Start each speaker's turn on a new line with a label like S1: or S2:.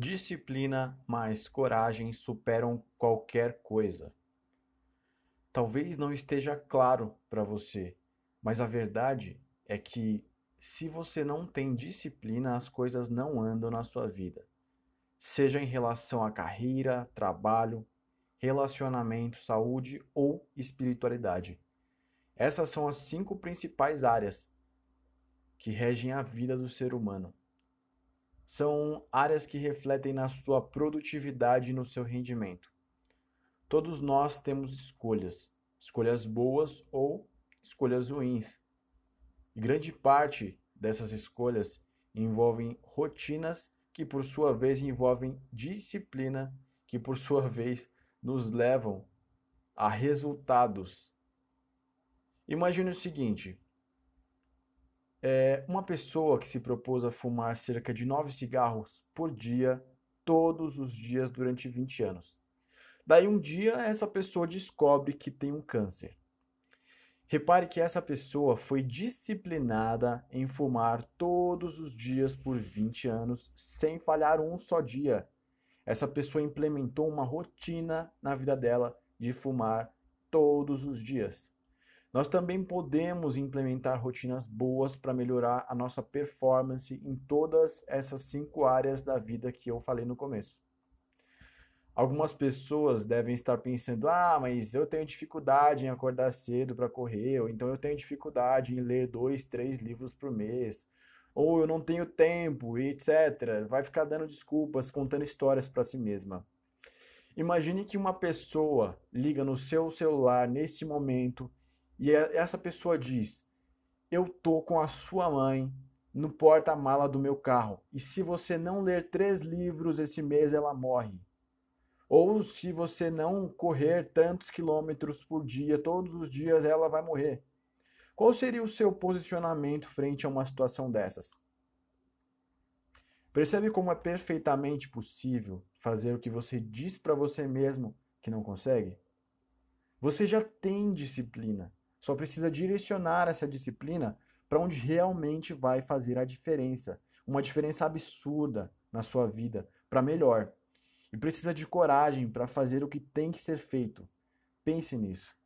S1: Disciplina mais coragem superam qualquer coisa. Talvez não esteja claro para você, mas a verdade é que se você não tem disciplina, as coisas não andam na sua vida. Seja em relação à carreira, trabalho, relacionamento, saúde ou espiritualidade. Essas são as cinco principais áreas que regem a vida do ser humano são áreas que refletem na sua produtividade e no seu rendimento. Todos nós temos escolhas, escolhas boas ou escolhas ruins. E grande parte dessas escolhas envolvem rotinas que, por sua vez, envolvem disciplina, que, por sua vez, nos levam a resultados. Imagine o seguinte: é uma pessoa que se propôs a fumar cerca de 9 cigarros por dia, todos os dias durante 20 anos. Daí um dia essa pessoa descobre que tem um câncer. Repare que essa pessoa foi disciplinada em fumar todos os dias por 20 anos, sem falhar um só dia. Essa pessoa implementou uma rotina na vida dela de fumar todos os dias. Nós também podemos implementar rotinas boas para melhorar a nossa performance em todas essas cinco áreas da vida que eu falei no começo. Algumas pessoas devem estar pensando: ah, mas eu tenho dificuldade em acordar cedo para correr, ou então eu tenho dificuldade em ler dois, três livros por mês, ou eu não tenho tempo, etc. Vai ficar dando desculpas, contando histórias para si mesma. Imagine que uma pessoa liga no seu celular nesse momento e é, essa pessoa diz: Eu tô com a sua mãe no porta-mala do meu carro. E se você não ler três livros esse mês, ela morre. Ou se você não correr tantos quilômetros por dia, todos os dias, ela vai morrer. Qual seria o seu posicionamento frente a uma situação dessas? Percebe como é perfeitamente possível fazer o que você diz para você mesmo que não consegue? Você já tem disciplina. Só precisa direcionar essa disciplina para onde realmente vai fazer a diferença. Uma diferença absurda na sua vida, para melhor. E precisa de coragem para fazer o que tem que ser feito. Pense nisso.